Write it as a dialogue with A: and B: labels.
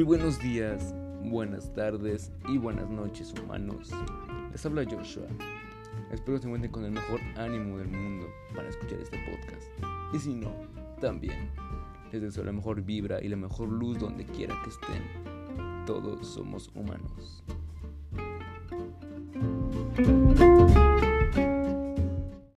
A: Muy buenos días, buenas tardes y buenas noches humanos. Les habla Joshua. Espero que se encuentren con el mejor ánimo del mundo para escuchar este podcast. Y si no, también. Les deseo la mejor vibra y la mejor luz donde quiera que estén. Todos somos humanos.